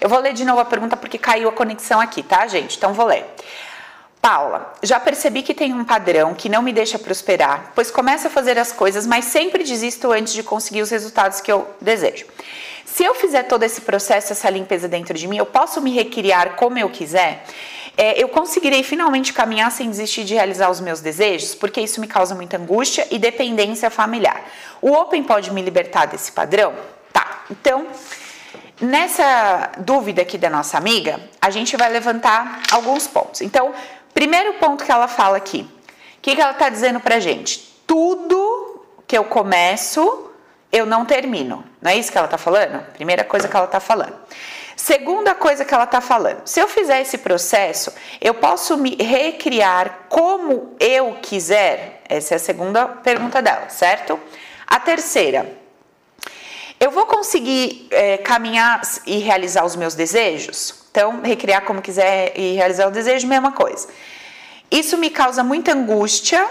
Eu vou ler de novo a pergunta porque caiu a conexão aqui, tá, gente? Então vou ler. Paula, já percebi que tem um padrão que não me deixa prosperar, pois começo a fazer as coisas, mas sempre desisto antes de conseguir os resultados que eu desejo. Se eu fizer todo esse processo, essa limpeza dentro de mim, eu posso me recriar como eu quiser? É, eu conseguirei finalmente caminhar sem desistir de realizar os meus desejos? Porque isso me causa muita angústia e dependência familiar. O Open pode me libertar desse padrão? Tá, então nessa dúvida aqui da nossa amiga, a gente vai levantar alguns pontos. Então, Primeiro ponto que ela fala aqui. O que, que ela está dizendo pra gente? Tudo que eu começo, eu não termino. Não é isso que ela está falando? Primeira coisa que ela está falando. Segunda coisa que ela está falando: se eu fizer esse processo, eu posso me recriar como eu quiser? Essa é a segunda pergunta dela, certo? A terceira, eu vou conseguir é, caminhar e realizar os meus desejos? Então, recriar como quiser e realizar o desejo, mesma coisa. Isso me causa muita angústia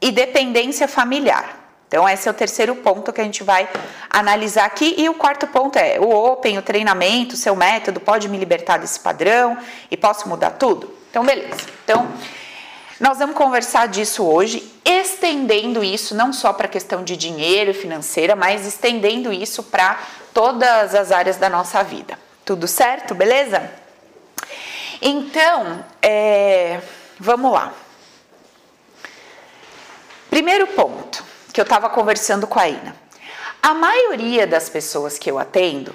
e dependência familiar. Então, esse é o terceiro ponto que a gente vai analisar aqui. E o quarto ponto é o Open, o treinamento, o seu método pode me libertar desse padrão e posso mudar tudo? Então, beleza. Então, nós vamos conversar disso hoje, estendendo isso não só para a questão de dinheiro financeira, mas estendendo isso para todas as áreas da nossa vida. Tudo certo? Beleza? Então, é, vamos lá. Primeiro ponto que eu estava conversando com a Ina. A maioria das pessoas que eu atendo,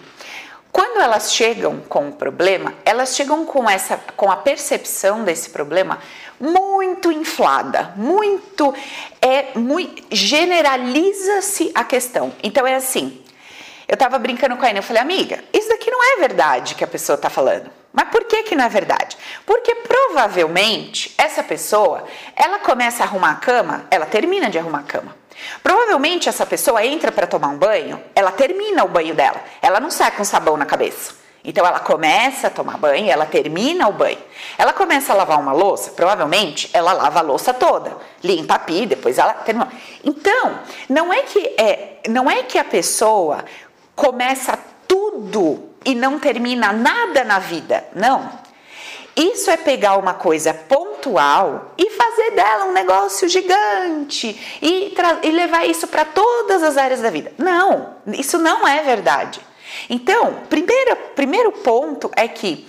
quando elas chegam com o problema, elas chegam com essa com a percepção desse problema muito inflada, muito é muito generaliza-se a questão. Então é assim, eu tava brincando com a Ana, eu falei, amiga, isso daqui não é verdade que a pessoa tá falando. Mas por que que não é verdade? Porque provavelmente essa pessoa, ela começa a arrumar a cama, ela termina de arrumar a cama. Provavelmente essa pessoa entra para tomar um banho, ela termina o banho dela, ela não sai com sabão na cabeça. Então ela começa a tomar banho, ela termina o banho. Ela começa a lavar uma louça, provavelmente ela lava a louça toda, limpa a pia, depois ela termina. Então, não é que é, não é que a pessoa começa tudo e não termina nada na vida. Não. Isso é pegar uma coisa pontual e fazer dela um negócio gigante e, e levar isso para todas as áreas da vida. Não, isso não é verdade. Então, primeiro, primeiro ponto é que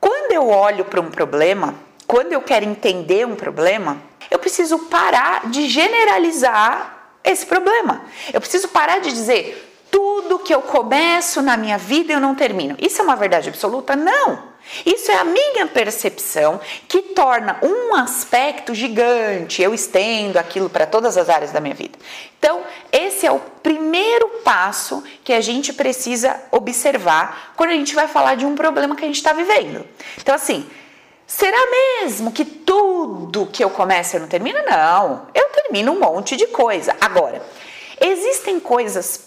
quando eu olho para um problema, quando eu quero entender um problema, eu preciso parar de generalizar esse problema. Eu preciso parar de dizer tudo que eu começo na minha vida eu não termino. Isso é uma verdade absoluta? Não. Isso é a minha percepção que torna um aspecto gigante. Eu estendo aquilo para todas as áreas da minha vida. Então, esse é o primeiro passo que a gente precisa observar quando a gente vai falar de um problema que a gente está vivendo. Então, assim, será mesmo que tudo que eu começo eu não termino? Não, eu termino um monte de coisa. Agora, existem coisas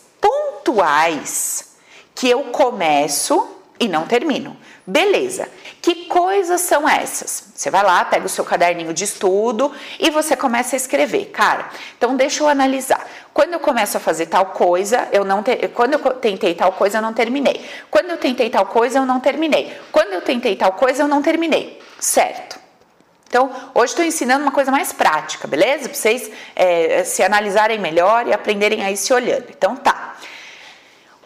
pontuais que eu começo e não termino. Beleza. Que coisas são essas? Você vai lá, pega o seu caderninho de estudo e você começa a escrever. Cara, então deixa eu analisar. Quando eu começo a fazer tal coisa, eu não quando eu tentei tal coisa, eu não terminei. Quando eu tentei tal coisa, eu não terminei. Quando eu tentei tal coisa, eu não terminei. Certo. Então, hoje estou ensinando uma coisa mais prática, beleza? Para vocês é, se analisarem melhor e aprenderem a se olhando. Então, tá.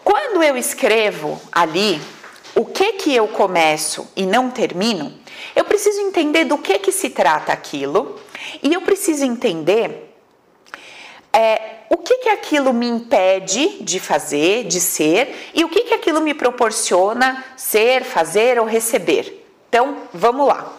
Quando eu escrevo ali o que que eu começo e não termino, eu preciso entender do que que se trata aquilo e eu preciso entender é, o que que aquilo me impede de fazer, de ser e o que que aquilo me proporciona ser, fazer ou receber. Então, vamos lá.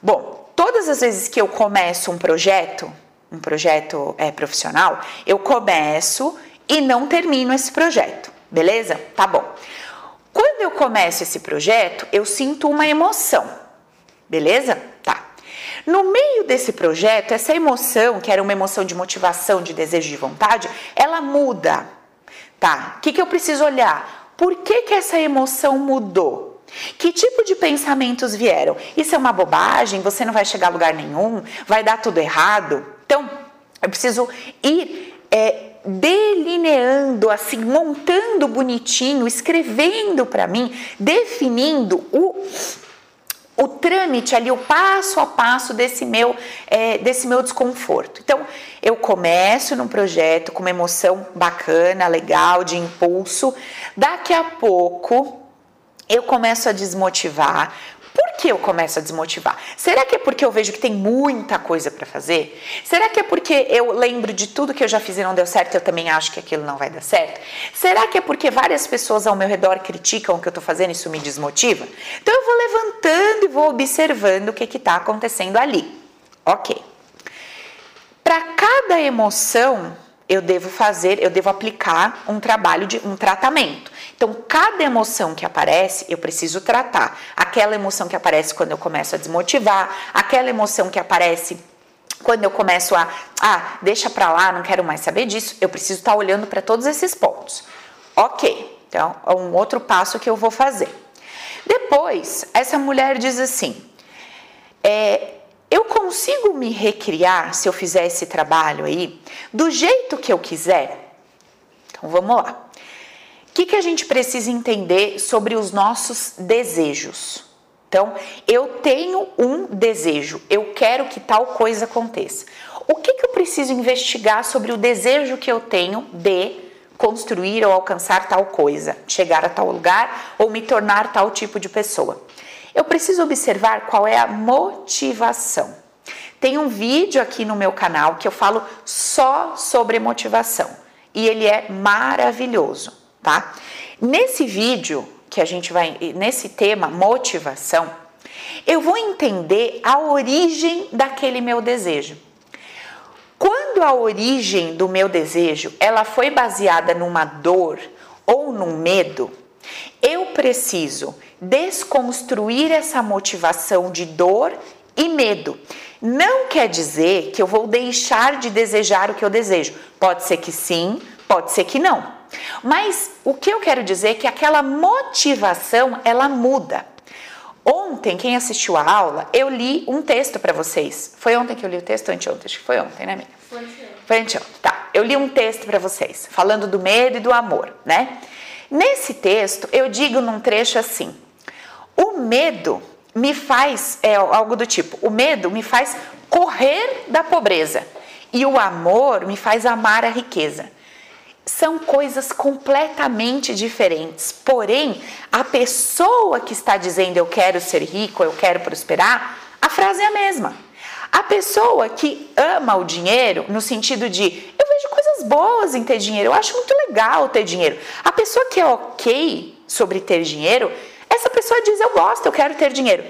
Bom, todas as vezes que eu começo um projeto, um projeto é, profissional, eu começo e não termino esse projeto. Beleza? Tá bom. Quando eu começo esse projeto, eu sinto uma emoção. Beleza? Tá. No meio desse projeto, essa emoção, que era uma emoção de motivação, de desejo, de vontade, ela muda. Tá? O que, que eu preciso olhar? Por que, que essa emoção mudou? Que tipo de pensamentos vieram? Isso é uma bobagem? Você não vai chegar a lugar nenhum? Vai dar tudo errado? Então, eu preciso ir é, delineando, assim, montando bonitinho, escrevendo para mim, definindo o o trâmite ali, o passo a passo desse meu, é, desse meu desconforto. Então, eu começo num projeto com uma emoção bacana, legal, de impulso. Daqui a pouco, eu começo a desmotivar, por que eu começo a desmotivar? Será que é porque eu vejo que tem muita coisa para fazer? Será que é porque eu lembro de tudo que eu já fiz e não deu certo, eu também acho que aquilo não vai dar certo? Será que é porque várias pessoas ao meu redor criticam o que eu estou fazendo e isso me desmotiva? Então eu vou levantando e vou observando o que está acontecendo ali. Ok. Para cada emoção, eu devo fazer, eu devo aplicar um trabalho de um tratamento. Então, cada emoção que aparece, eu preciso tratar. Aquela emoção que aparece quando eu começo a desmotivar, aquela emoção que aparece quando eu começo a, ah, deixa pra lá, não quero mais saber disso, eu preciso estar tá olhando para todos esses pontos. Ok, então é um outro passo que eu vou fazer. Depois, essa mulher diz assim: é, eu consigo me recriar se eu fizer esse trabalho aí do jeito que eu quiser? Então vamos lá. O que, que a gente precisa entender sobre os nossos desejos? Então, eu tenho um desejo, eu quero que tal coisa aconteça. O que, que eu preciso investigar sobre o desejo que eu tenho de construir ou alcançar tal coisa, chegar a tal lugar ou me tornar tal tipo de pessoa? Eu preciso observar qual é a motivação. Tem um vídeo aqui no meu canal que eu falo só sobre motivação e ele é maravilhoso tá? Nesse vídeo que a gente vai, nesse tema motivação, eu vou entender a origem daquele meu desejo. Quando a origem do meu desejo ela foi baseada numa dor ou num medo, eu preciso desconstruir essa motivação de dor e medo. Não quer dizer que eu vou deixar de desejar o que eu desejo. Pode ser que sim, pode ser que não. Mas o que eu quero dizer é que aquela motivação ela muda. Ontem, quem assistiu a aula, eu li um texto para vocês. Foi ontem que eu li o texto? Anteontem, acho que foi ontem, né, amiga? Foi anteontem. Foi anteontem, tá. Eu li um texto para vocês, falando do medo e do amor, né? Nesse texto, eu digo num trecho assim: o medo me faz, é algo do tipo, o medo me faz correr da pobreza e o amor me faz amar a riqueza são coisas completamente diferentes. Porém, a pessoa que está dizendo eu quero ser rico, eu quero prosperar, a frase é a mesma. A pessoa que ama o dinheiro, no sentido de eu vejo coisas boas em ter dinheiro, eu acho muito legal ter dinheiro. A pessoa que é ok sobre ter dinheiro, essa pessoa diz eu gosto, eu quero ter dinheiro.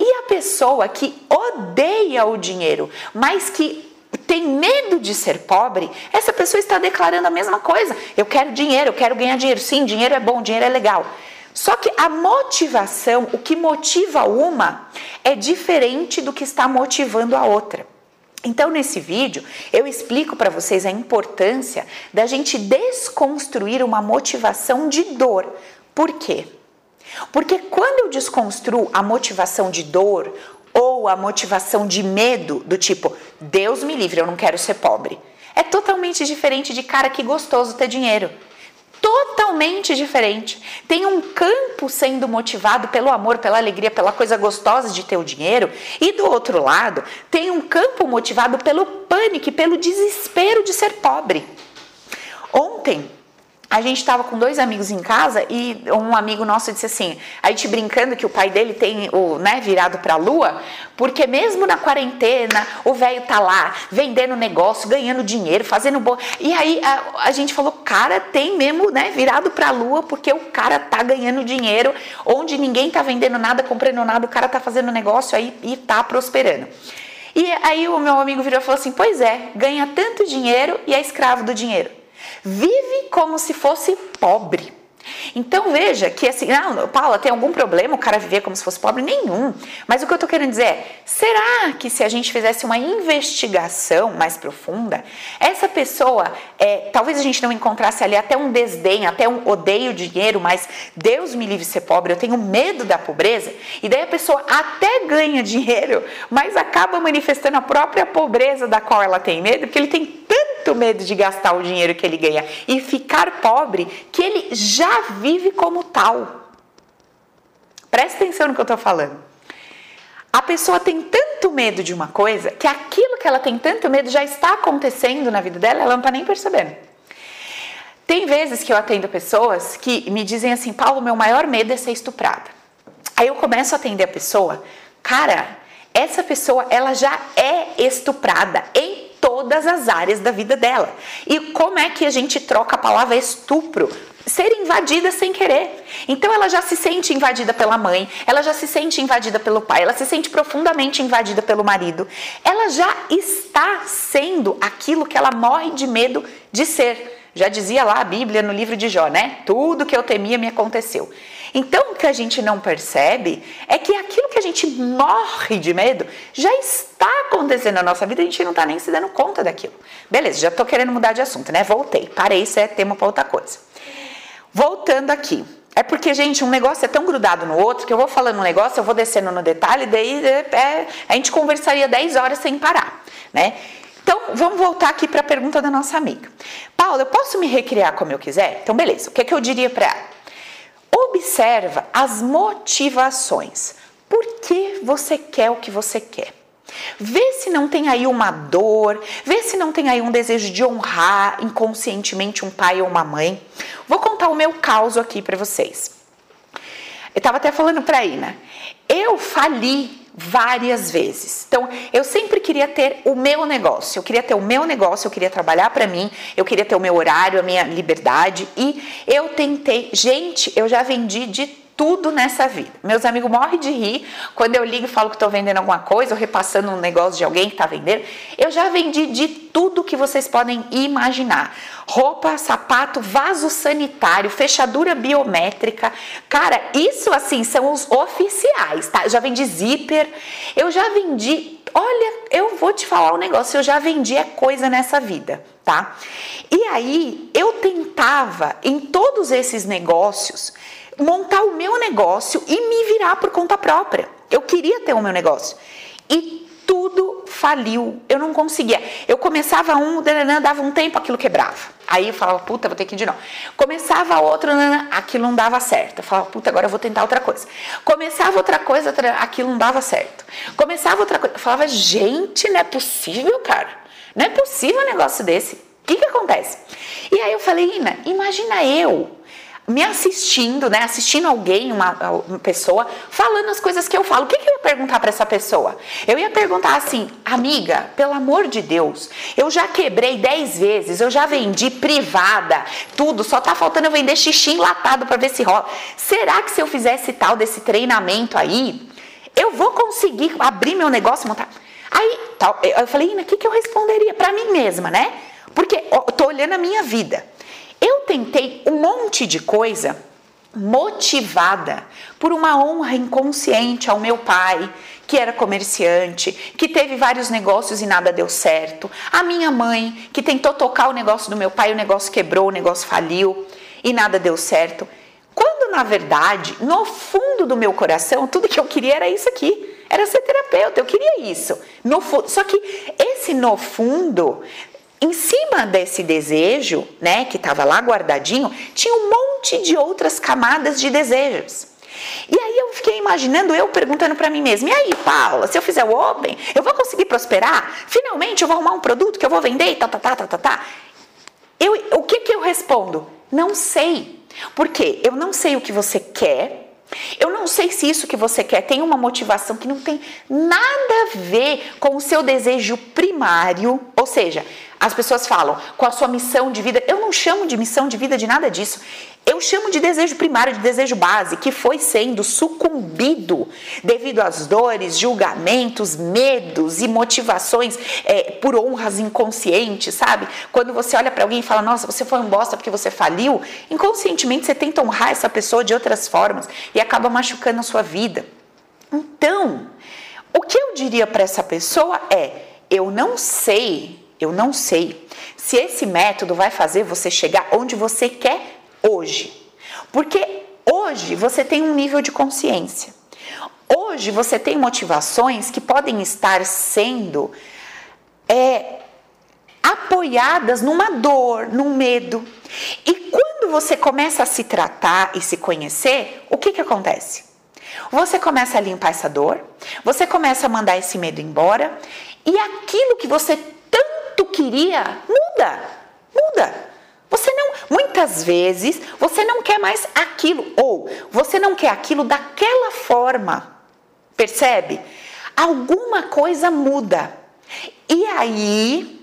E a pessoa que odeia o dinheiro, mas que tem medo de ser pobre, essa pessoa está declarando a mesma coisa. Eu quero dinheiro, eu quero ganhar dinheiro. Sim, dinheiro é bom, dinheiro é legal. Só que a motivação, o que motiva uma, é diferente do que está motivando a outra. Então, nesse vídeo, eu explico para vocês a importância da gente desconstruir uma motivação de dor. Por quê? Porque quando eu desconstruo a motivação de dor ou a motivação de medo, do tipo, Deus me livre, eu não quero ser pobre. É totalmente diferente de cara que gostoso ter dinheiro. Totalmente diferente. Tem um campo sendo motivado pelo amor, pela alegria, pela coisa gostosa de ter o dinheiro, e do outro lado, tem um campo motivado pelo pânico, pelo desespero de ser pobre. Ontem, a gente estava com dois amigos em casa e um amigo nosso disse assim, a gente brincando que o pai dele tem o, né, virado para a lua, porque mesmo na quarentena, o velho tá lá vendendo negócio, ganhando dinheiro, fazendo bom. E aí a, a, gente falou, cara, tem mesmo, né, virado para a lua, porque o cara tá ganhando dinheiro, onde ninguém tá vendendo nada, comprando nada, o cara tá fazendo negócio aí e tá prosperando. E aí o meu amigo virou e falou assim: "Pois é, ganha tanto dinheiro e é escravo do dinheiro" vive como se fosse pobre. Então veja que assim, não, Paula, tem algum problema o cara viver como se fosse pobre? Nenhum. Mas o que eu estou querendo dizer é: será que se a gente fizesse uma investigação mais profunda, essa pessoa, é, talvez a gente não encontrasse ali até um desdém, até um odeio dinheiro, mas Deus me livre ser pobre, eu tenho medo da pobreza, e daí a pessoa até ganha dinheiro, mas acaba manifestando a própria pobreza da qual ela tem medo, porque ele tem tanto medo de gastar o dinheiro que ele ganha e ficar pobre que ele já vive como tal. Presta atenção no que eu estou falando. A pessoa tem tanto medo de uma coisa que aquilo que ela tem tanto medo já está acontecendo na vida dela, ela não está nem percebendo. Tem vezes que eu atendo pessoas que me dizem assim, Paulo, meu maior medo é ser estuprada. Aí eu começo a atender a pessoa, cara, essa pessoa ela já é estuprada em todas as áreas da vida dela. E como é que a gente troca a palavra estupro? Ser invadida sem querer. Então ela já se sente invadida pela mãe, ela já se sente invadida pelo pai, ela se sente profundamente invadida pelo marido. Ela já está sendo aquilo que ela morre de medo de ser. Já dizia lá a Bíblia no livro de Jó, né? Tudo que eu temia me aconteceu. Então, o que a gente não percebe é que aquilo que a gente morre de medo já está acontecendo na nossa vida, a gente não está nem se dando conta daquilo. Beleza, já estou querendo mudar de assunto, né? Voltei, parei, isso é tema para outra coisa. Voltando aqui. É porque, gente, um negócio é tão grudado no outro que eu vou falando um negócio, eu vou descendo no detalhe, daí é, é a gente conversaria 10 horas sem parar, né? Então, vamos voltar aqui para a pergunta da nossa amiga. Paula, eu posso me recriar como eu quiser? Então, beleza. O que, é que eu diria para ela? Observa as motivações. Por que você quer o que você quer? Vê se não tem aí uma dor, vê se não tem aí um desejo de honrar inconscientemente um pai ou uma mãe. Vou contar o meu caso aqui para vocês. Eu estava até falando para Ina. Eu fali várias vezes. Então, eu sempre queria ter o meu negócio. Eu queria ter o meu negócio, eu queria trabalhar para mim, eu queria ter o meu horário, a minha liberdade e eu tentei, gente, eu já vendi de tudo nessa vida. Meus amigos morrem de rir quando eu ligo e falo que estou vendendo alguma coisa ou repassando um negócio de alguém que está vendendo. Eu já vendi de tudo que vocês podem imaginar: roupa, sapato, vaso sanitário, fechadura biométrica. Cara, isso assim são os oficiais, tá? Eu já vendi zíper, eu já vendi. Olha, eu vou te falar um negócio, eu já vendi coisa nessa vida, tá? E aí eu tentava em todos esses negócios montar o meu negócio e me virar por conta própria. Eu queria ter o meu negócio. E tudo faliu. Eu não conseguia. Eu começava um, dava um tempo, aquilo quebrava. Aí eu falava, puta, vou ter que ir de novo. Começava outro, aquilo não dava certo. Eu falava, puta, agora eu vou tentar outra coisa. Começava outra coisa, aquilo não dava certo. Começava outra coisa. Eu falava, gente, não é possível, cara. Não é possível um negócio desse. O que que acontece? E aí eu falei, Ina, imagina eu me assistindo, né? Assistindo alguém, uma, uma, pessoa, falando as coisas que eu falo. O que, que eu ia perguntar para essa pessoa? Eu ia perguntar assim, amiga, pelo amor de Deus, eu já quebrei 10 vezes, eu já vendi privada, tudo, só tá faltando eu vender xixi enlatado para ver se rola. Será que se eu fizesse tal desse treinamento aí, eu vou conseguir abrir meu negócio, montar? Aí, tal, eu falei, o que, que eu responderia para mim mesma, né? Porque eu tô olhando a minha vida. Eu tentei um monte de coisa motivada por uma honra inconsciente ao meu pai, que era comerciante, que teve vários negócios e nada deu certo, a minha mãe, que tentou tocar o negócio do meu pai, o negócio quebrou, o negócio faliu e nada deu certo. Quando na verdade, no fundo do meu coração, tudo que eu queria era isso aqui. Era ser terapeuta, eu queria isso. No só que esse no fundo em cima desse desejo, né, que estava lá guardadinho, tinha um monte de outras camadas de desejos. E aí eu fiquei imaginando, eu perguntando para mim mesma: e aí, Paula, se eu fizer o Open, eu vou conseguir prosperar? Finalmente eu vou arrumar um produto que eu vou vender e tá, tá, tá, tá, tá, tá. Eu, o que, que eu respondo? Não sei. Porque eu não sei o que você quer, eu não sei se isso que você quer tem uma motivação que não tem nada a ver com o seu desejo primário, ou seja, as pessoas falam com a sua missão de vida. Eu não chamo de missão de vida de nada disso. Eu chamo de desejo primário, de desejo base, que foi sendo sucumbido devido às dores, julgamentos, medos e motivações é, por honras inconscientes, sabe? Quando você olha para alguém e fala, nossa, você foi um bosta porque você faliu, inconscientemente você tenta honrar essa pessoa de outras formas e acaba machucando a sua vida. Então, o que eu diria para essa pessoa é: eu não sei eu não sei se esse método vai fazer você chegar onde você quer hoje. Porque hoje você tem um nível de consciência. Hoje você tem motivações que podem estar sendo é, apoiadas numa dor, num medo. E quando você começa a se tratar e se conhecer, o que, que acontece? Você começa a limpar essa dor, você começa a mandar esse medo embora e aquilo que você tanto queria muda, muda. Você não, muitas vezes, você não quer mais aquilo ou você não quer aquilo daquela forma. Percebe? Alguma coisa muda. E aí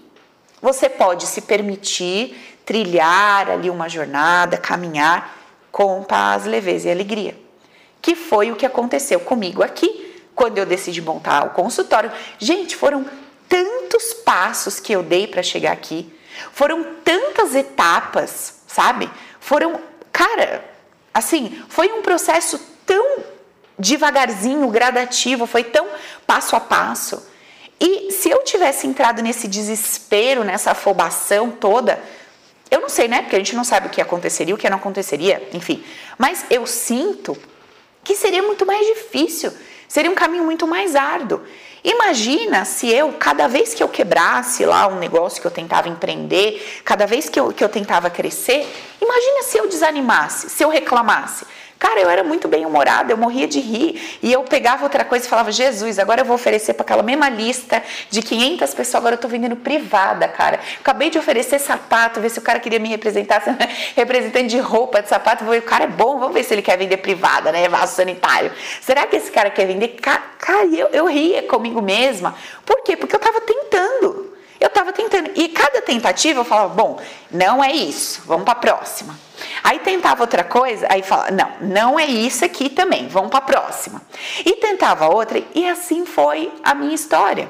você pode se permitir trilhar ali uma jornada, caminhar com paz, leveza e alegria. Que foi o que aconteceu comigo aqui, quando eu decidi montar o consultório. Gente, foram tantos passos que eu dei para chegar aqui. Foram tantas etapas, sabe? Foram, cara, assim, foi um processo tão devagarzinho, gradativo, foi tão passo a passo. E se eu tivesse entrado nesse desespero, nessa afobação toda, eu não sei, né? Porque a gente não sabe o que aconteceria, o que não aconteceria, enfim. Mas eu sinto que seria muito mais difícil, seria um caminho muito mais árduo. Imagina se eu, cada vez que eu quebrasse lá um negócio que eu tentava empreender, cada vez que eu, que eu tentava crescer, imagina se eu desanimasse, se eu reclamasse. Cara, eu era muito bem humorada, eu morria de rir. E eu pegava outra coisa e falava: Jesus, agora eu vou oferecer para aquela mesma lista de 500 pessoas, agora eu tô vendendo privada, cara. Acabei de oferecer sapato, ver se o cara queria me representar, representante de roupa, de sapato. O cara é bom, vamos ver se ele quer vender privada, né? Vaso sanitário. Será que esse cara quer vender? Cara, eu, eu ria comigo mesma. Por quê? Porque eu tava tentando. Eu tava tentando. E cada tentativa eu falava: bom, não é isso, vamos para a próxima. Aí tentava outra coisa, aí falava, não, não é isso aqui também, vamos para a próxima. E tentava outra, e assim foi a minha história.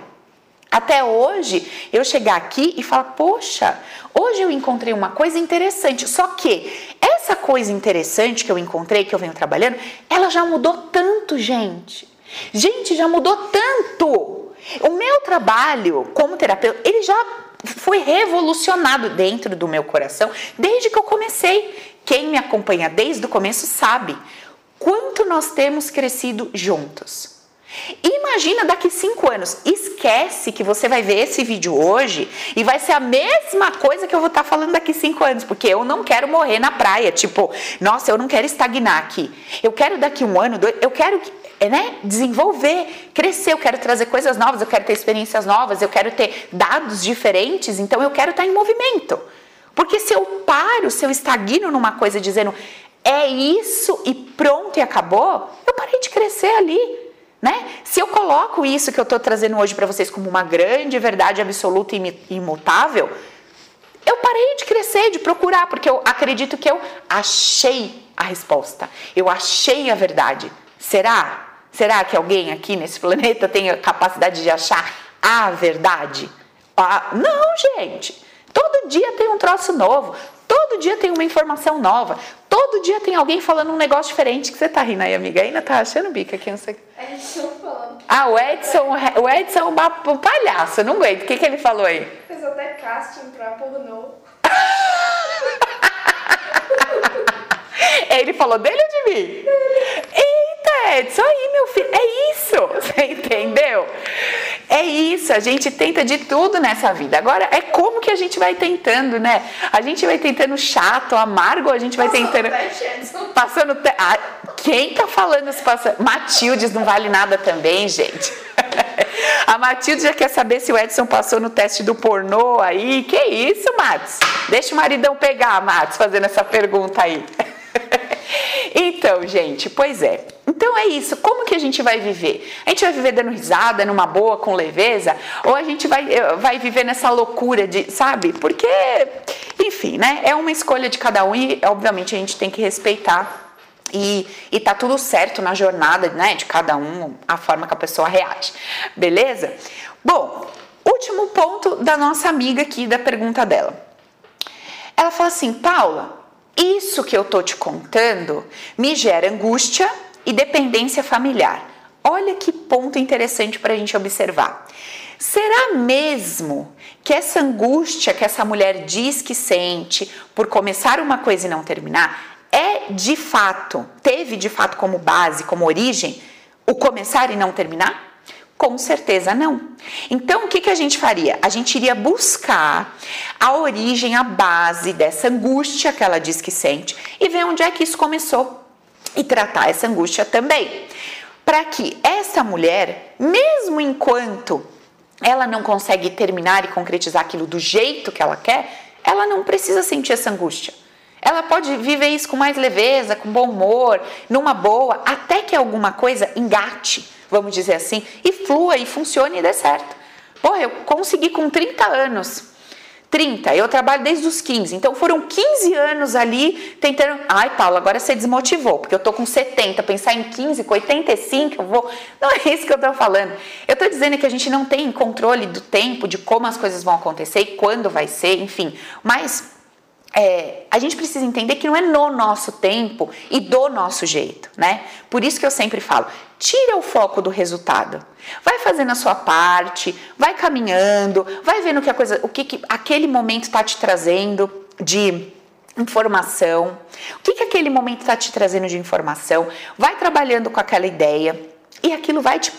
Até hoje, eu chegar aqui e falar, poxa, hoje eu encontrei uma coisa interessante. Só que essa coisa interessante que eu encontrei, que eu venho trabalhando, ela já mudou tanto, gente. Gente, já mudou tanto. O meu trabalho como terapeuta, ele já foi revolucionado dentro do meu coração desde que eu comecei. Quem me acompanha desde o começo sabe quanto nós temos crescido juntos. Imagina daqui cinco anos. Esquece que você vai ver esse vídeo hoje e vai ser a mesma coisa que eu vou estar falando daqui cinco anos, porque eu não quero morrer na praia. Tipo, nossa, eu não quero estagnar aqui. Eu quero daqui um ano, dois, eu quero né, desenvolver, crescer. Eu quero trazer coisas novas, eu quero ter experiências novas, eu quero ter dados diferentes. Então, eu quero estar em movimento. Porque se eu paro, se eu estagno numa coisa dizendo é isso e pronto e acabou, eu parei de crescer ali. Né? Se eu coloco isso que eu estou trazendo hoje para vocês como uma grande verdade absoluta e imutável, eu parei de crescer, de procurar, porque eu acredito que eu achei a resposta, eu achei a verdade. Será? Será que alguém aqui nesse planeta tem a capacidade de achar a verdade? Ah, não, gente. Todo dia tem um troço novo, todo dia tem uma informação nova, todo dia tem alguém falando um negócio diferente que você tá rindo aí, amiga. Ainda tá achando bica aqui, não sei. Edson falando. Ah, o Edson, o Edson é um palhaço, não aguento. O que, que ele falou aí? Fez até casting pra pornô. ele falou dele ou de mim? Eita, Edson, aí, meu filho, é isso, você entendeu? É isso, a gente tenta de tudo nessa vida. Agora, é como que a gente vai tentando, né? A gente vai tentando chato, amargo, a gente vai passando tentando. Teste, passando. Te... Ah, quem tá falando se passa. Matildes não vale nada também, gente. A Matilde já quer saber se o Edson passou no teste do pornô aí. Que isso, Matos? Deixa o maridão pegar, Matos, fazendo essa pergunta aí. Então, gente, pois é. Então é isso. Como que a gente vai viver? A gente vai viver dando risada, numa boa, com leveza? Ou a gente vai, eh, vai viver nessa loucura de, sabe? Porque, enfim, né? É uma escolha de cada um e, obviamente, a gente tem que respeitar. E, e tá tudo certo na jornada, né? De cada um, a forma que a pessoa reage. Beleza? Bom, último ponto da nossa amiga aqui, da pergunta dela. Ela fala assim, Paula, isso que eu tô te contando me gera angústia e dependência familiar. Olha que ponto interessante para a gente observar. Será mesmo que essa angústia que essa mulher diz que sente por começar uma coisa e não terminar é de fato, teve de fato como base, como origem, o começar e não terminar? Com certeza não. Então, o que, que a gente faria? A gente iria buscar a origem, a base dessa angústia que ela diz que sente e ver onde é que isso começou e tratar essa angústia também. Para que essa mulher, mesmo enquanto ela não consegue terminar e concretizar aquilo do jeito que ela quer, ela não precisa sentir essa angústia. Ela pode viver isso com mais leveza, com bom humor, numa boa, até que alguma coisa engate vamos dizer assim, e flua e funcione e dê certo. Pô, eu consegui com 30 anos. 30, eu trabalho desde os 15, então foram 15 anos ali tentando. Ai, Paulo, agora você desmotivou, porque eu tô com 70, pensar em 15, com 85, eu vou. Não é isso que eu tô falando. Eu tô dizendo que a gente não tem controle do tempo, de como as coisas vão acontecer e quando vai ser, enfim. Mas é, a gente precisa entender que não é no nosso tempo e do nosso jeito, né? Por isso que eu sempre falo, tira o foco do resultado. Vai fazendo a sua parte, vai caminhando, vai vendo que a coisa, o que, que aquele momento está te trazendo de informação, o que, que aquele momento está te trazendo de informação, vai trabalhando com aquela ideia e aquilo vai te,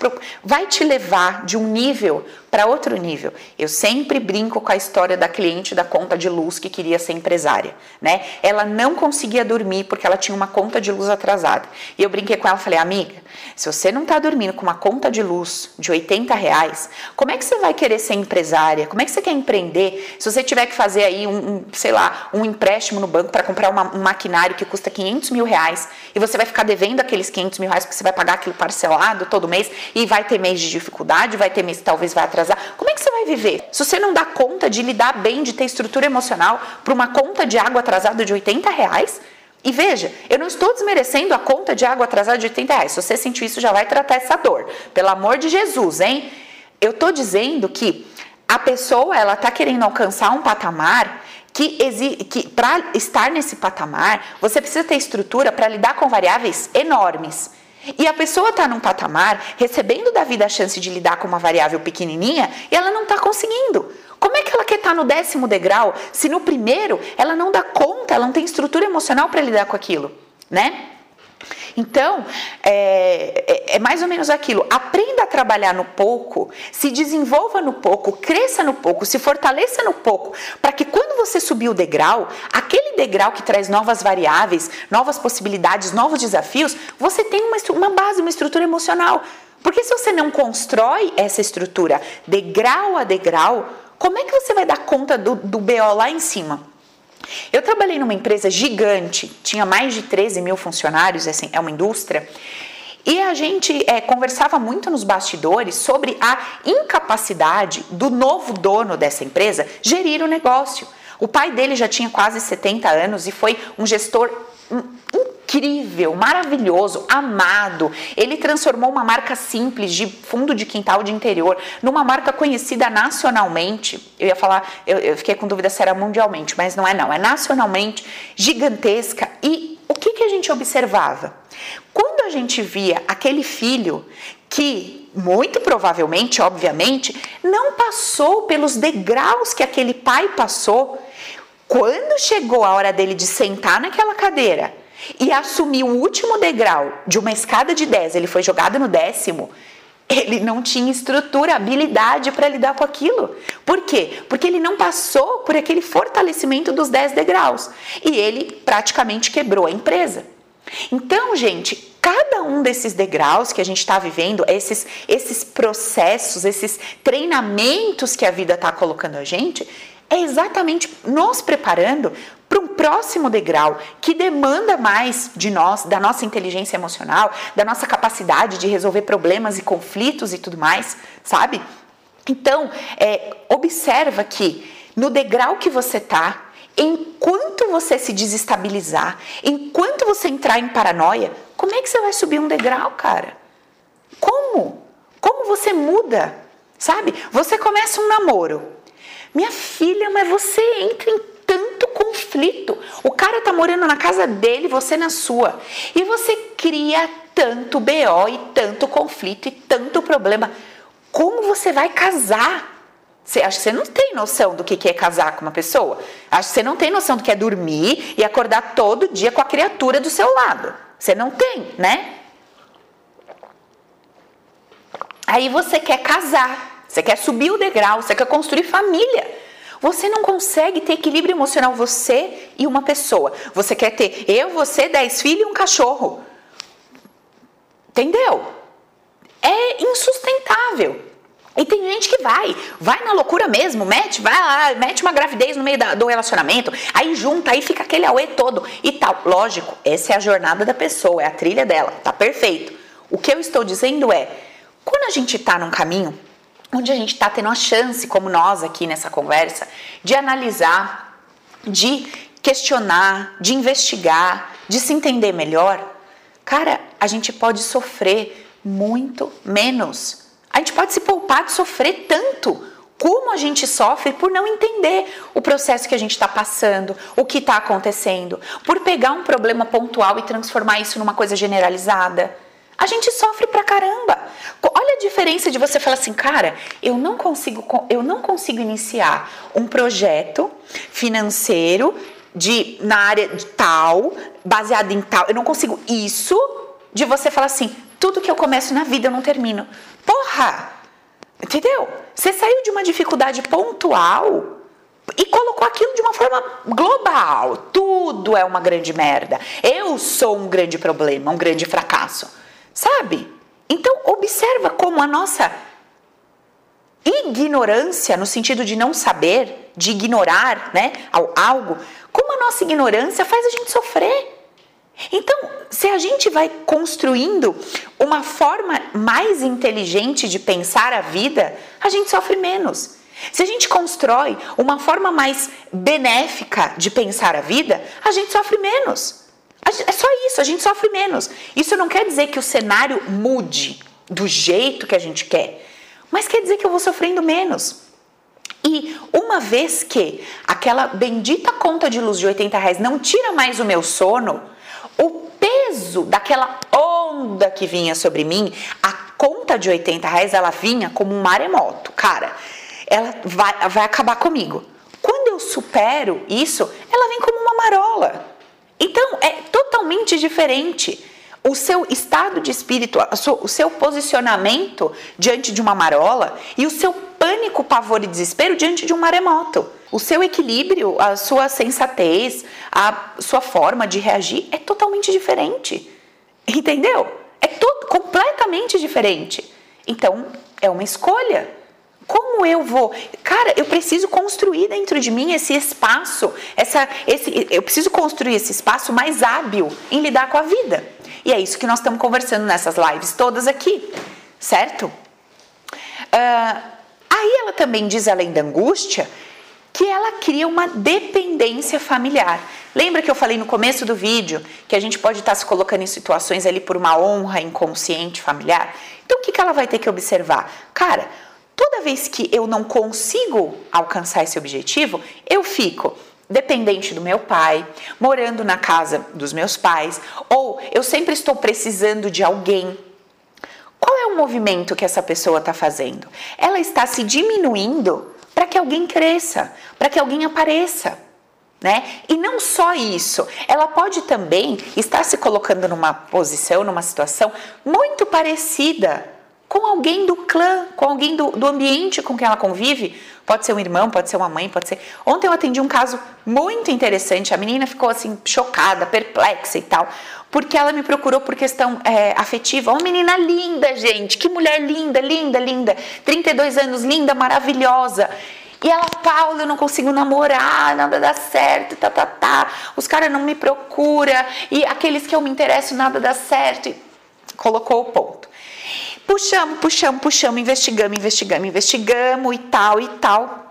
vai te levar de um nível para outro nível. Eu sempre brinco com a história da cliente da conta de luz que queria ser empresária, né? Ela não conseguia dormir porque ela tinha uma conta de luz atrasada. E eu brinquei com ela, falei, amiga, se você não está dormindo com uma conta de luz de 80 reais, como é que você vai querer ser empresária? Como é que você quer empreender se você tiver que fazer aí um, um sei lá, um empréstimo no banco para comprar uma, um maquinário que custa 500 mil reais e você vai ficar devendo aqueles 500 mil reais porque você vai pagar aquilo parcelado todo mês e vai ter mês de dificuldade, vai ter mês que talvez vai atrasar. Como é que você vai viver? Se você não dá conta de lidar bem, de ter estrutura emocional para uma conta de água atrasada de 80 reais, e veja, eu não estou desmerecendo a conta de água atrasada de 80 reais. Se você sentiu isso, já vai tratar essa dor. Pelo amor de Jesus, hein? Eu estou dizendo que a pessoa ela está querendo alcançar um patamar que, que para estar nesse patamar, você precisa ter estrutura para lidar com variáveis enormes. E a pessoa está num patamar, recebendo da vida a chance de lidar com uma variável pequenininha, e ela não está conseguindo. Como é que ela quer estar tá no décimo degrau se no primeiro ela não dá conta, ela não tem estrutura emocional para lidar com aquilo, né? Então, é, é, é, mais ou menos aquilo. Aprenda a trabalhar no pouco, se desenvolva no pouco, cresça no pouco, se fortaleça no pouco, para que quando você subir o degrau, aquele degrau que traz novas variáveis, novas possibilidades, novos desafios, você tem uma, uma base, uma estrutura emocional. Porque se você não constrói essa estrutura degrau a degrau, como é que você vai dar conta do, do BO lá em cima? Eu trabalhei numa empresa gigante, tinha mais de 13 mil funcionários, assim, é uma indústria, e a gente é, conversava muito nos bastidores sobre a incapacidade do novo dono dessa empresa gerir o negócio. O pai dele já tinha quase 70 anos e foi um gestor incrível, maravilhoso, amado. Ele transformou uma marca simples de fundo de quintal de interior numa marca conhecida nacionalmente. Eu ia falar, eu, eu fiquei com dúvida se era mundialmente, mas não é não, é nacionalmente gigantesca. E o que, que a gente observava? Quando a gente via aquele filho que muito provavelmente, obviamente, não passou pelos degraus que aquele pai passou, quando chegou a hora dele de sentar naquela cadeira e assumiu o último degrau de uma escada de 10, ele foi jogado no décimo, ele não tinha estrutura, habilidade para lidar com aquilo. Por quê? Porque ele não passou por aquele fortalecimento dos 10 degraus e ele praticamente quebrou a empresa. Então, gente, cada um desses degraus que a gente está vivendo, esses, esses processos, esses treinamentos que a vida está colocando a gente, é exatamente nos preparando para um próximo degrau que demanda mais de nós, da nossa inteligência emocional, da nossa capacidade de resolver problemas e conflitos e tudo mais, sabe? Então, é, observa que no degrau que você tá, enquanto você se desestabilizar, enquanto você entrar em paranoia, como é que você vai subir um degrau, cara? Como? Como você muda? Sabe? Você começa um namoro. Minha filha, mas você entra em tanto conflito. O cara tá morando na casa dele, você na sua. E você cria tanto BO e tanto conflito e tanto problema. Como você vai casar? Você acha que você não tem noção do que é casar com uma pessoa? Acho que você não tem noção do que é dormir e acordar todo dia com a criatura do seu lado. Você não tem, né? Aí você quer casar, você quer subir o degrau, você quer construir família. Você não consegue ter equilíbrio emocional, você e uma pessoa. Você quer ter eu, você, dez filhos e um cachorro. Entendeu? É insustentável. E tem gente que vai, vai na loucura mesmo, mete, vai lá, mete uma gravidez no meio da, do relacionamento, aí junta, aí fica aquele auê todo e tal. Lógico, essa é a jornada da pessoa, é a trilha dela, tá perfeito. O que eu estou dizendo é, quando a gente tá num caminho onde a gente tá tendo a chance, como nós aqui nessa conversa, de analisar, de questionar, de investigar, de se entender melhor, cara, a gente pode sofrer muito menos. A gente pode se poupar de sofrer tanto. Como a gente sofre por não entender o processo que a gente está passando, o que está acontecendo, por pegar um problema pontual e transformar isso numa coisa generalizada. A gente sofre pra caramba. Olha a diferença de você falar assim, cara, eu não consigo, eu não consigo iniciar um projeto financeiro de na área de tal, baseado em tal. Eu não consigo isso de você falar assim, tudo que eu começo na vida eu não termino. Porra! Entendeu? Você saiu de uma dificuldade pontual e colocou aquilo de uma forma global. Tudo é uma grande merda. Eu sou um grande problema, um grande fracasso. Sabe? Então, observa como a nossa ignorância, no sentido de não saber, de ignorar né, algo, como a nossa ignorância faz a gente sofrer. Então, se a gente vai construindo uma forma mais inteligente de pensar a vida, a gente sofre menos. Se a gente constrói uma forma mais benéfica de pensar a vida, a gente sofre menos. É só isso, a gente sofre menos. Isso não quer dizer que o cenário mude do jeito que a gente quer, mas quer dizer que eu vou sofrendo menos. E uma vez que aquela bendita conta de luz de 80 reais não tira mais o meu sono, o peso daquela onda que vinha sobre mim, a conta de 80 reais, ela vinha como um maremoto. Cara, ela vai, vai acabar comigo. Quando eu supero isso, ela vem como uma marola. Então, é totalmente diferente o seu estado de espírito, o seu posicionamento diante de uma marola e o seu pânico, pavor e desespero diante de um maremoto. O seu equilíbrio, a sua sensatez, a sua forma de reagir é totalmente diferente. Entendeu? É todo, completamente diferente. Então, é uma escolha. Como eu vou? Cara, eu preciso construir dentro de mim esse espaço, essa, esse, eu preciso construir esse espaço mais hábil em lidar com a vida. E é isso que nós estamos conversando nessas lives todas aqui, certo? Uh, aí ela também diz, além da angústia, que ela cria uma dependência familiar. Lembra que eu falei no começo do vídeo que a gente pode estar se colocando em situações ali por uma honra inconsciente familiar? Então o que, que ela vai ter que observar? Cara, toda vez que eu não consigo alcançar esse objetivo, eu fico dependente do meu pai, morando na casa dos meus pais, ou eu sempre estou precisando de alguém. Qual é o movimento que essa pessoa está fazendo? Ela está se diminuindo para que alguém cresça, para que alguém apareça. Né? E não só isso, ela pode também estar se colocando numa posição, numa situação muito parecida com alguém do clã, com alguém do, do ambiente com quem ela convive. Pode ser um irmão, pode ser uma mãe, pode ser. Ontem eu atendi um caso muito interessante. A menina ficou assim, chocada, perplexa e tal, porque ela me procurou por questão é, afetiva. Uma menina linda, gente, que mulher linda, linda, linda. 32 anos, linda, maravilhosa. E ela, Paula, eu não consigo namorar, nada dá certo, tá, tá, tá. Os caras não me procuram, e aqueles que eu me interesso, nada dá certo. E colocou o ponto. Puxamos, puxamos, puxamos, investigamos, investigamos, investigamos e tal e tal.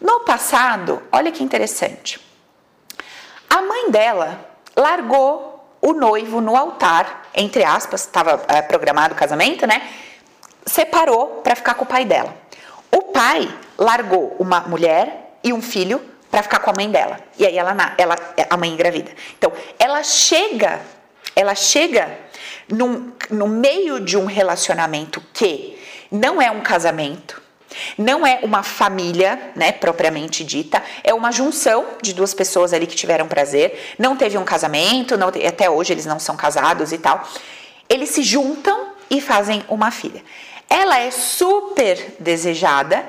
No passado, olha que interessante. A mãe dela largou o noivo no altar, entre aspas, estava é, programado o casamento, né? Separou para ficar com o pai dela. O pai largou uma mulher e um filho para ficar com a mãe dela. E aí ela, ela, a mãe engravida. Então, ela chega, ela chega num, no meio de um relacionamento que não é um casamento, não é uma família, né, propriamente dita, é uma junção de duas pessoas ali que tiveram prazer, não teve um casamento, não, até hoje eles não são casados e tal. Eles se juntam e fazem uma filha. Ela é super desejada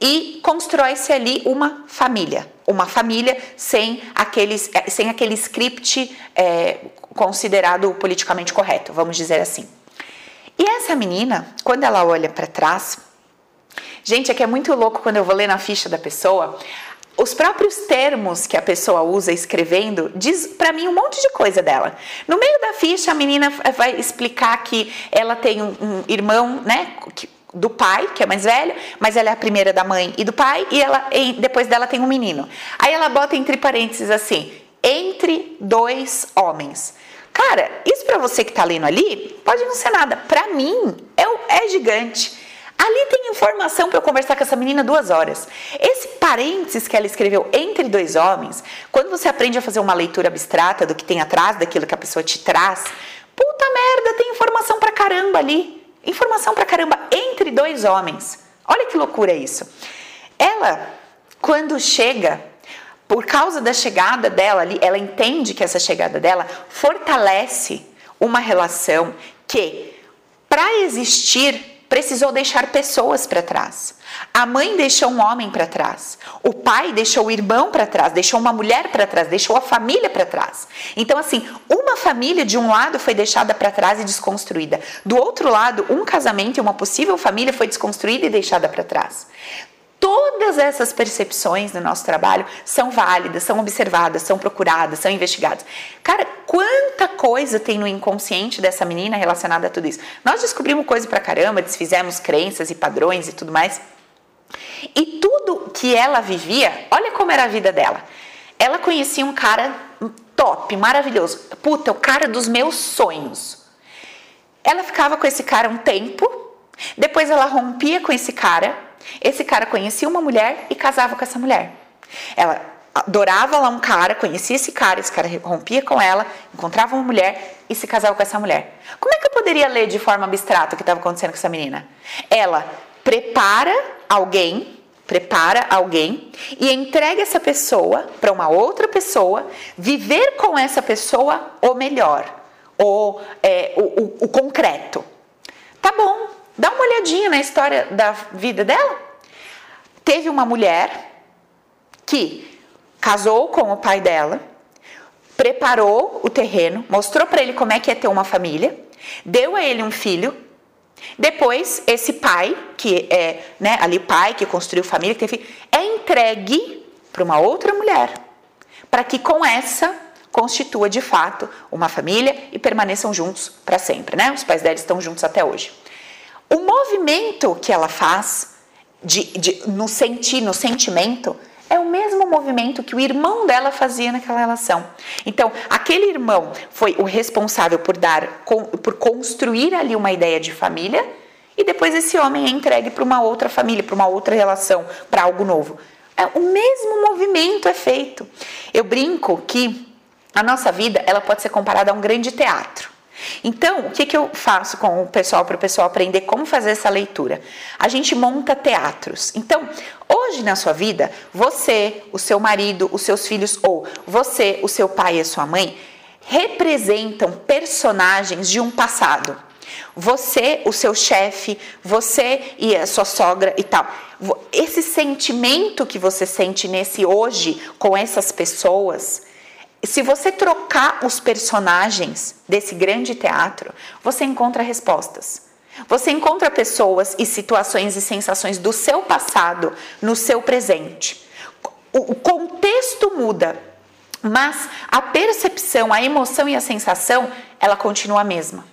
e constrói-se ali uma família, uma família sem, aqueles, eh, sem aquele script é, considerado politicamente correto, vamos dizer assim. E essa menina, quando ela olha para trás, gente, é que é muito louco quando eu vou ler na ficha da pessoa, os próprios termos que a pessoa usa escrevendo diz para mim um monte de coisa dela. No meio da ficha, a menina vai explicar que ela tem um, um irmão, né, do pai, que é mais velho, mas ela é a primeira da mãe e do pai, e ela e depois dela tem um menino. Aí ela bota entre parênteses assim: entre dois homens. Cara, isso para você que tá lendo ali, pode não ser nada. Para mim, é, é gigante. Ali tem informação para eu conversar com essa menina duas horas. Esse parênteses que ela escreveu entre dois homens, quando você aprende a fazer uma leitura abstrata do que tem atrás daquilo que a pessoa te traz, puta merda, tem informação pra caramba ali. Informação pra caramba entre dois homens. Olha que loucura isso. Ela, quando chega, por causa da chegada dela ali, ela entende que essa chegada dela fortalece uma relação que, para existir, precisou deixar pessoas para trás. A mãe deixou um homem para trás. O pai deixou o irmão para trás, deixou uma mulher para trás, deixou a família para trás. Então, assim, uma família de um lado foi deixada para trás e desconstruída. Do outro lado, um casamento e uma possível família foi desconstruída e deixada para trás. Todas essas percepções no nosso trabalho são válidas, são observadas, são procuradas, são investigadas. Cara, quanta coisa tem no inconsciente dessa menina relacionada a tudo isso? Nós descobrimos coisa pra caramba, desfizemos crenças e padrões e tudo mais. E tudo que ela vivia, olha como era a vida dela. Ela conhecia um cara top, maravilhoso. Puta, o cara dos meus sonhos. Ela ficava com esse cara um tempo, depois ela rompia com esse cara esse cara conhecia uma mulher e casava com essa mulher. Ela adorava lá um cara, conhecia esse cara, esse cara rompia com ela, encontrava uma mulher e se casava com essa mulher. Como é que eu poderia ler de forma abstrata o que estava acontecendo com essa menina? Ela prepara alguém, prepara alguém e entrega essa pessoa para uma outra pessoa, viver com essa pessoa o melhor, o, é, o, o, o concreto. Tá bom, Dá uma olhadinha na história da vida dela. Teve uma mulher que casou com o pai dela, preparou o terreno, mostrou para ele como é que é ter uma família, deu a ele um filho. Depois, esse pai, que é né, ali pai que construiu família, que teve, é entregue para uma outra mulher, para que com essa constitua de fato uma família e permaneçam juntos para sempre, né? Os pais dela estão juntos até hoje. O movimento que ela faz de, de, no sentir, no sentimento, é o mesmo movimento que o irmão dela fazia naquela relação. Então, aquele irmão foi o responsável por dar, por construir ali uma ideia de família, e depois esse homem é entregue para uma outra família, para uma outra relação, para algo novo. É, o mesmo movimento é feito. Eu brinco que a nossa vida ela pode ser comparada a um grande teatro. Então, o que, que eu faço com o pessoal para o pessoal aprender como fazer essa leitura? A gente monta teatros. Então, hoje na sua vida, você, o seu marido, os seus filhos, ou você, o seu pai e a sua mãe, representam personagens de um passado. Você, o seu chefe, você e a sua sogra e tal. Esse sentimento que você sente nesse hoje com essas pessoas se você trocar os personagens desse grande teatro, você encontra respostas. Você encontra pessoas e situações e sensações do seu passado no seu presente. O contexto muda, mas a percepção, a emoção e a sensação, ela continua a mesma.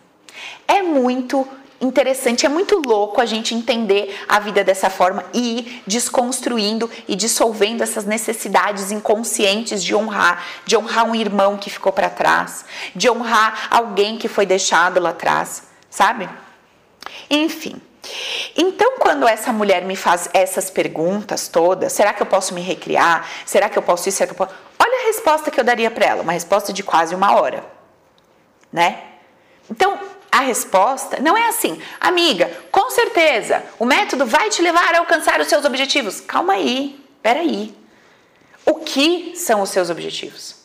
É muito interessante, é muito louco a gente entender a vida dessa forma e ir desconstruindo e dissolvendo essas necessidades inconscientes de honrar, de honrar um irmão que ficou para trás, de honrar alguém que foi deixado lá atrás, sabe? Enfim. Então, quando essa mulher me faz essas perguntas todas, será que eu posso me recriar? Será que eu posso isso? Será que eu posso... Olha a resposta que eu daria para ela, uma resposta de quase uma hora, né? Então, a resposta não é assim, amiga, com certeza o método vai te levar a alcançar os seus objetivos. Calma aí, peraí. O que são os seus objetivos?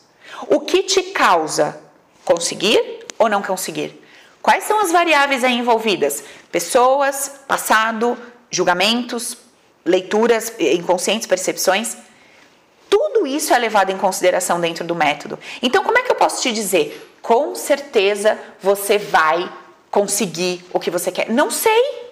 O que te causa conseguir ou não conseguir? Quais são as variáveis aí envolvidas? Pessoas, passado, julgamentos, leituras inconscientes, percepções. Tudo isso é levado em consideração dentro do método. Então, como é que eu posso te dizer? Com certeza você vai conseguir o que você quer. Não sei.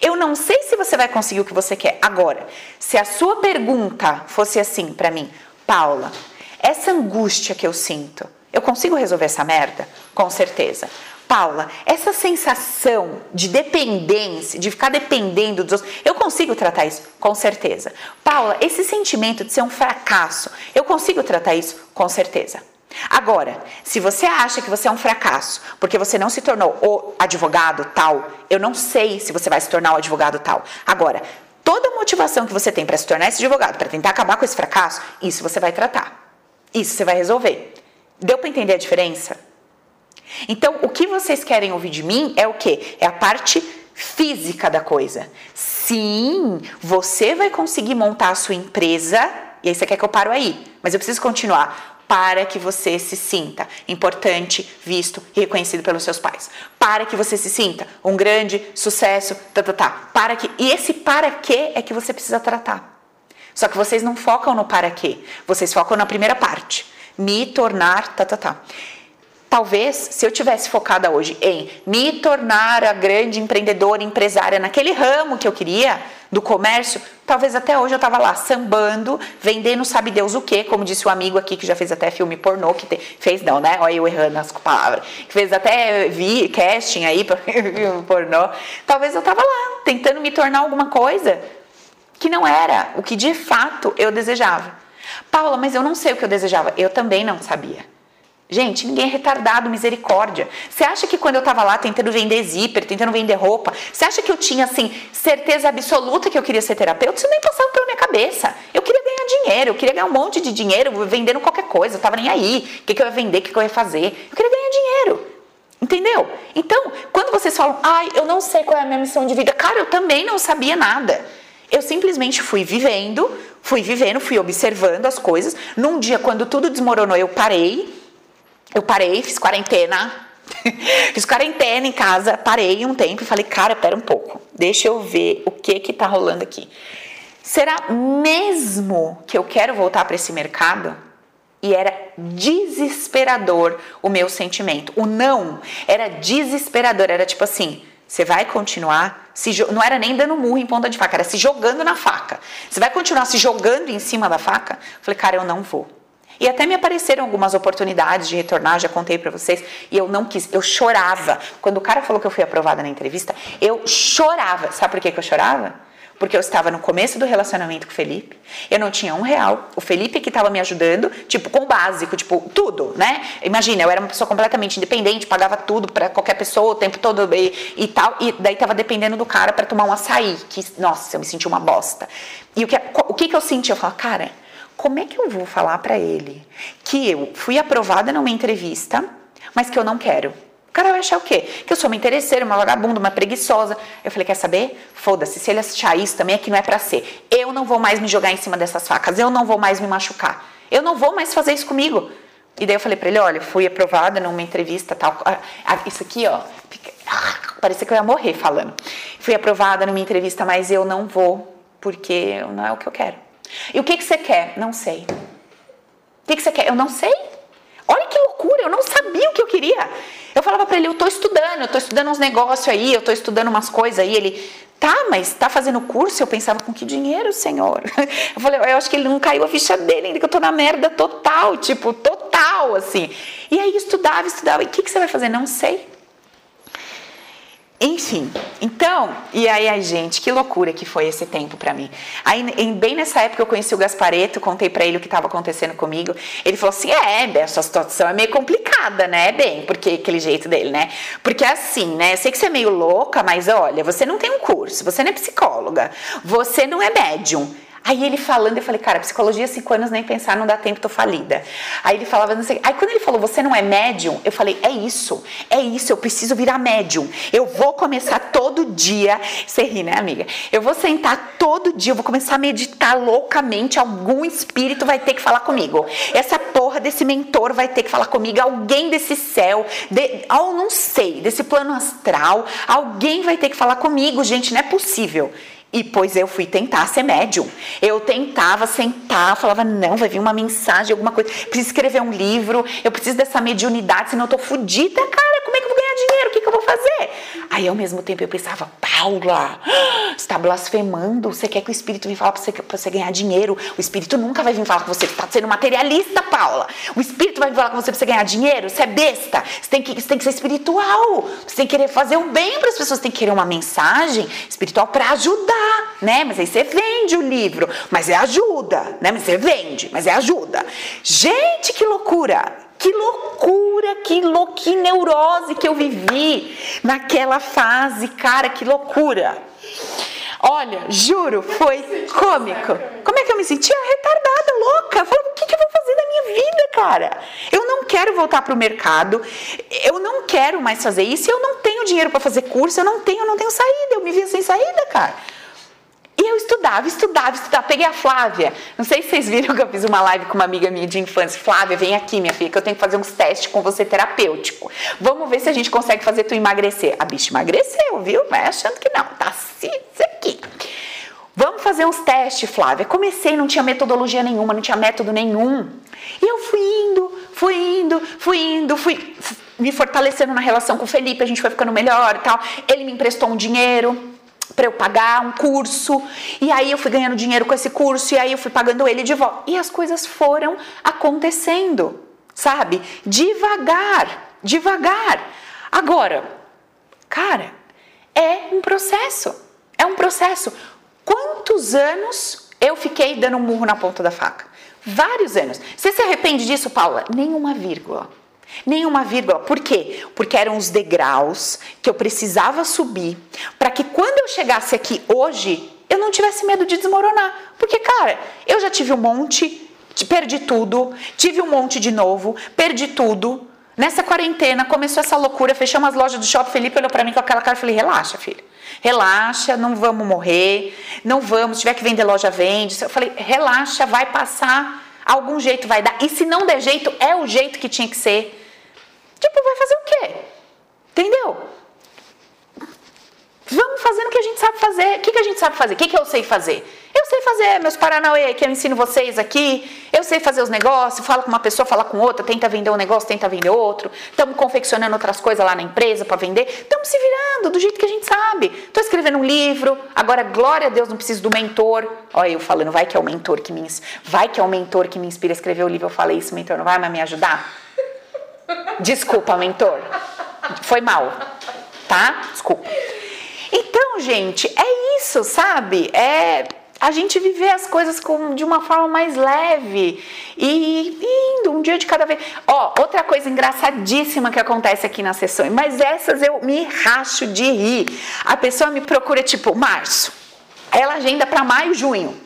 Eu não sei se você vai conseguir o que você quer. Agora, se a sua pergunta fosse assim para mim, Paula, essa angústia que eu sinto, eu consigo resolver essa merda? Com certeza. Paula, essa sensação de dependência, de ficar dependendo dos outros, eu consigo tratar isso? Com certeza. Paula, esse sentimento de ser um fracasso, eu consigo tratar isso? Com certeza. Agora, se você acha que você é um fracasso porque você não se tornou o advogado tal, eu não sei se você vai se tornar o advogado tal. Agora, toda a motivação que você tem para se tornar esse advogado, para tentar acabar com esse fracasso, isso você vai tratar. Isso você vai resolver. Deu para entender a diferença? Então, o que vocês querem ouvir de mim é o quê? É a parte física da coisa. Sim, você vai conseguir montar a sua empresa, e aí você quer que eu paro aí, mas eu preciso continuar para que você se sinta importante, visto e reconhecido pelos seus pais. Para que você se sinta um grande sucesso, tá, tá, tá. Para que e esse para quê é que você precisa tratar. Só que vocês não focam no para quê, vocês focam na primeira parte, me tornar, tá, tá, tá. Talvez, se eu tivesse focada hoje em me tornar a grande empreendedora, empresária naquele ramo que eu queria, do comércio, talvez até hoje eu estava lá sambando, vendendo sabe Deus o quê, como disse o um amigo aqui que já fez até filme pornô, que te, fez não, né? Olha eu errando as palavras, que fez até vi casting aí para pornô. Talvez eu estava lá tentando me tornar alguma coisa que não era o que de fato eu desejava. Paula, mas eu não sei o que eu desejava. Eu também não sabia. Gente, ninguém é retardado, misericórdia. Você acha que quando eu tava lá tentando vender zíper, tentando vender roupa, você acha que eu tinha, assim, certeza absoluta que eu queria ser terapeuta? Isso nem passava pela minha cabeça. Eu queria ganhar dinheiro, eu queria ganhar um monte de dinheiro vendendo qualquer coisa, eu tava nem aí. O que, que eu ia vender, o que, que eu ia fazer? Eu queria ganhar dinheiro. Entendeu? Então, quando vocês falam, ai, eu não sei qual é a minha missão de vida, cara, eu também não sabia nada. Eu simplesmente fui vivendo, fui vivendo, fui observando as coisas. Num dia, quando tudo desmoronou, eu parei eu parei, fiz quarentena. fiz quarentena em casa, parei um tempo e falei, cara, pera um pouco, deixa eu ver o que que tá rolando aqui. Será mesmo que eu quero voltar para esse mercado? E era desesperador o meu sentimento. O não era desesperador, era tipo assim, você vai continuar se não era nem dando murro em ponta de faca, era se jogando na faca. Você vai continuar se jogando em cima da faca? falei, cara, eu não vou. E até me apareceram algumas oportunidades de retornar, já contei para vocês, e eu não quis, eu chorava. Quando o cara falou que eu fui aprovada na entrevista, eu chorava. Sabe por que, que eu chorava? Porque eu estava no começo do relacionamento com o Felipe, eu não tinha um real. O Felipe que estava me ajudando, tipo, com o básico, tipo, tudo, né? Imagina, eu era uma pessoa completamente independente, pagava tudo para qualquer pessoa o tempo todo e, e tal, e daí estava dependendo do cara para tomar um açaí, que, nossa, eu me senti uma bosta. E o que, o que, que eu senti? Eu falava, cara, como é que eu vou falar para ele que eu fui aprovada numa entrevista, mas que eu não quero? O cara vai achar o quê? Que eu sou uma interesseira, uma vagabunda, uma preguiçosa. Eu falei, quer saber? Foda-se, se ele achar isso também é que não é para ser. Eu não vou mais me jogar em cima dessas facas, eu não vou mais me machucar. Eu não vou mais fazer isso comigo. E daí eu falei para ele, olha, fui aprovada numa entrevista tal. Isso aqui, ó, fica, ah, parecia que eu ia morrer falando. Fui aprovada numa entrevista, mas eu não vou, porque não é o que eu quero. E o que, que você quer? Não sei. O que, que você quer? Eu não sei. Olha que loucura, eu não sabia o que eu queria. Eu falava para ele, eu tô estudando, eu tô estudando uns negócios aí, eu tô estudando umas coisas aí. Ele, tá, mas tá fazendo curso? Eu pensava, com que dinheiro, senhor? Eu falei, eu acho que ele não caiu a ficha dele, ainda que eu tô na merda total, tipo, total, assim. E aí estudava, estudava, e o que, que você vai fazer? Não sei. Enfim, então, e aí, ai, gente, que loucura que foi esse tempo para mim. Aí, bem nessa época, eu conheci o Gaspareto, contei para ele o que estava acontecendo comigo. Ele falou assim: é, Bem, essa situação é meio complicada, né, Bem? Porque aquele jeito dele, né? Porque assim, né? Eu sei que você é meio louca, mas olha, você não tem um curso, você não é psicóloga, você não é médium. Aí ele falando, eu falei, cara, psicologia, cinco anos, nem pensar, não dá tempo, tô falida. Aí ele falava, não sei. Aí quando ele falou, você não é médium, eu falei, é isso, é isso, eu preciso virar médium. Eu vou começar todo dia. Você ri, né, amiga? Eu vou sentar todo dia, eu vou começar a meditar loucamente, algum espírito vai ter que falar comigo. Essa porra desse mentor vai ter que falar comigo, alguém desse céu, de, oh, não sei, desse plano astral, alguém vai ter que falar comigo, gente, não é possível. E pois eu fui tentar ser médium. Eu tentava sentar, falava, não, vai vir uma mensagem, alguma coisa. Preciso escrever um livro, eu preciso dessa mediunidade, senão eu tô fodida, cara. Como é que eu vou ganhar dinheiro? O que, que eu vou fazer? Aí ao mesmo tempo eu pensava, Paula, você está blasfemando. Você quer que o Espírito venha falar para você, pra você ganhar dinheiro? O Espírito nunca vai vir falar com você. Você está sendo materialista, Paula. O Espírito vai vir falar com você para você ganhar dinheiro? Você é besta. Você tem, que, você tem que ser espiritual. Você tem que querer fazer o bem para as pessoas. Você tem que querer uma mensagem espiritual para ajudar, né? Mas aí você vende o livro. Mas é ajuda, né? Mas você vende, mas é ajuda. Gente, que loucura! Que loucura, que, lou que neurose que eu vivi naquela fase, cara, que loucura. Olha, juro, foi cômico. Como é que eu me sentia? Retardada, louca. Falava, o que, que eu vou fazer da minha vida, cara? Eu não quero voltar para o mercado, eu não quero mais fazer isso, eu não tenho dinheiro para fazer curso, eu não tenho, eu não tenho saída, eu me via sem saída, cara. E eu estudava, estudava, estudava. Peguei a Flávia. Não sei se vocês viram que eu fiz uma live com uma amiga minha de infância. Flávia, vem aqui, minha filha, que eu tenho que fazer uns testes com você terapêutico. Vamos ver se a gente consegue fazer tu emagrecer. A bicha emagreceu, viu? Vai achando que não. Tá assim, isso aqui. Vamos fazer uns testes, Flávia. Comecei, não tinha metodologia nenhuma, não tinha método nenhum. E eu fui indo, fui indo, fui indo, fui me fortalecendo na relação com o Felipe, a gente foi ficando melhor e tal. Ele me emprestou um dinheiro para eu pagar um curso, e aí eu fui ganhando dinheiro com esse curso, e aí eu fui pagando ele de volta. E as coisas foram acontecendo, sabe? Devagar, devagar. Agora, cara, é um processo. É um processo. Quantos anos eu fiquei dando um murro na ponta da faca? Vários anos. Você se arrepende disso, Paula? Nenhuma vírgula. Nenhuma vírgula. Por quê? Porque eram os degraus que eu precisava subir para que quando eu chegasse aqui hoje, eu não tivesse medo de desmoronar. Porque, cara, eu já tive um monte, perdi tudo, tive um monte de novo, perdi tudo. Nessa quarentena começou essa loucura, fechamos as lojas do shopping. Felipe olhou para mim com aquela cara e falei: relaxa, filho. Relaxa, não vamos morrer, não vamos. Se tiver que vender loja, vende. Eu falei: relaxa, vai passar algum jeito vai dar. E se não der jeito, é o jeito que tinha que ser. Tipo, vai fazer o quê? Entendeu? Vamos fazendo o que a gente sabe fazer. O que, que a gente sabe fazer? O que, que eu sei fazer? Eu sei fazer meus Paranauê que eu ensino vocês aqui. Eu sei fazer os negócios, falo com uma pessoa, fala com outra, tenta vender um negócio, tenta vender outro. Estamos confeccionando outras coisas lá na empresa para vender. Estamos se virando do jeito que a gente sabe. Estou escrevendo um livro. Agora, glória a Deus, não preciso do mentor. Olha, eu falando, vai que é o mentor que me, vai que é o mentor que me inspira a escrever o livro. Eu falei isso, mentor, não vai mais me ajudar? Desculpa, mentor. Foi mal, tá? Desculpa. Então, gente, é isso, sabe? É a gente viver as coisas com, de uma forma mais leve e, indo um dia de cada vez. Ó, outra coisa engraçadíssima que acontece aqui nas sessões, mas essas eu me racho de rir. A pessoa me procura tipo março, ela agenda para maio, junho.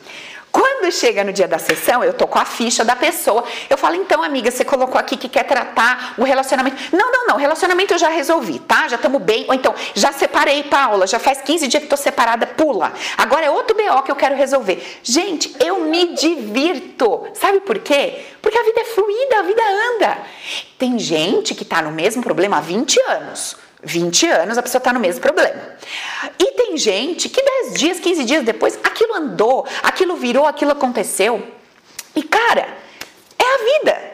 Quando chega no dia da sessão, eu tô com a ficha da pessoa. Eu falo, então, amiga, você colocou aqui que quer tratar o relacionamento. Não, não, não. Relacionamento eu já resolvi, tá? Já estamos bem. Ou então, já separei, Paula. Já faz 15 dias que tô separada, pula. Agora é outro BO que eu quero resolver. Gente, eu me divirto. Sabe por quê? Porque a vida é fluida, a vida anda. Tem gente que tá no mesmo problema há 20 anos. 20 anos a pessoa está no mesmo problema. E tem gente que 10 dias, 15 dias depois, aquilo andou, aquilo virou, aquilo aconteceu. E cara, é a vida.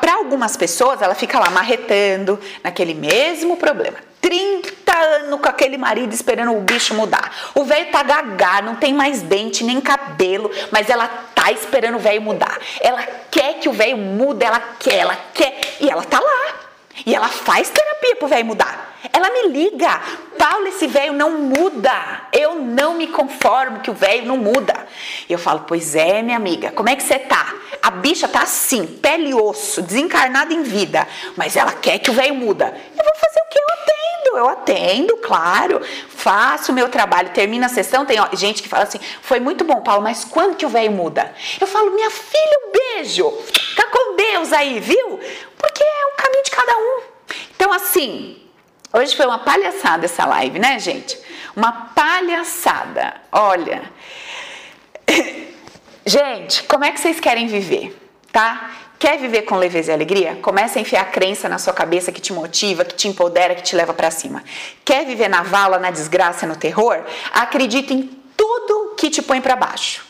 Para algumas pessoas, ela fica lá marretando naquele mesmo problema. 30 anos com aquele marido esperando o bicho mudar. O velho tá gagá, não tem mais dente nem cabelo, mas ela tá esperando o velho mudar. Ela quer que o velho mude, ela quer, ela quer, e ela tá lá. E ela faz terapia pro velho mudar. Ela me liga. Paulo, esse velho não muda. Eu não me conformo que o velho não muda. E eu falo, pois é, minha amiga, como é que você tá? A bicha tá assim, pele e osso, desencarnada em vida, mas ela quer que o velho muda. Eu vou fazer o que eu atendo? Eu atendo, claro. Faço o meu trabalho, termina a sessão, tem ó, gente que fala assim, foi muito bom, Paulo, mas quando que o velho muda? Eu falo, minha filha, um beijo. Fica com Deus aí, viu? Porque é o caminho de cada um. Então, assim, Hoje foi uma palhaçada essa live, né, gente? Uma palhaçada. Olha. gente, como é que vocês querem viver, tá? Quer viver com leveza e alegria? Comece a enfiar a crença na sua cabeça que te motiva, que te empodera, que te leva para cima. Quer viver na vala, na desgraça, no terror? Acredite em tudo que te põe para baixo.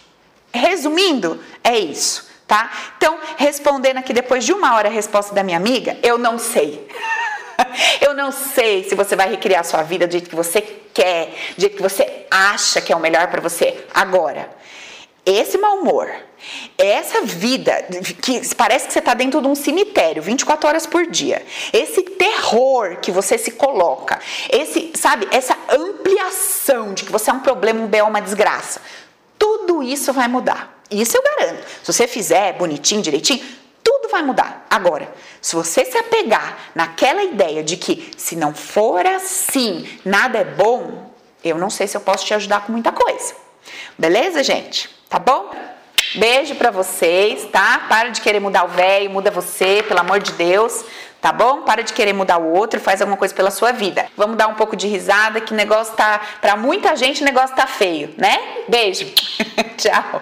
Resumindo, é isso, tá? Então, respondendo aqui depois de uma hora a resposta da minha amiga, eu não sei. Eu não sei se você vai recriar a sua vida do jeito que você quer, do jeito que você acha que é o melhor para você agora. Esse mau humor, essa vida que parece que você está dentro de um cemitério 24 horas por dia, esse terror que você se coloca, esse, sabe, essa ampliação de que você é um problema, um bel, uma desgraça, tudo isso vai mudar. Isso eu garanto. Se você fizer bonitinho, direitinho, tudo vai mudar. Agora, se você se apegar naquela ideia de que se não for assim, nada é bom, eu não sei se eu posso te ajudar com muita coisa. Beleza, gente? Tá bom? Beijo para vocês, tá? Para de querer mudar o velho, muda você, pelo amor de Deus, tá bom? Para de querer mudar o outro, faz alguma coisa pela sua vida. Vamos dar um pouco de risada, que negócio tá, para muita gente negócio tá feio, né? Beijo. Tchau.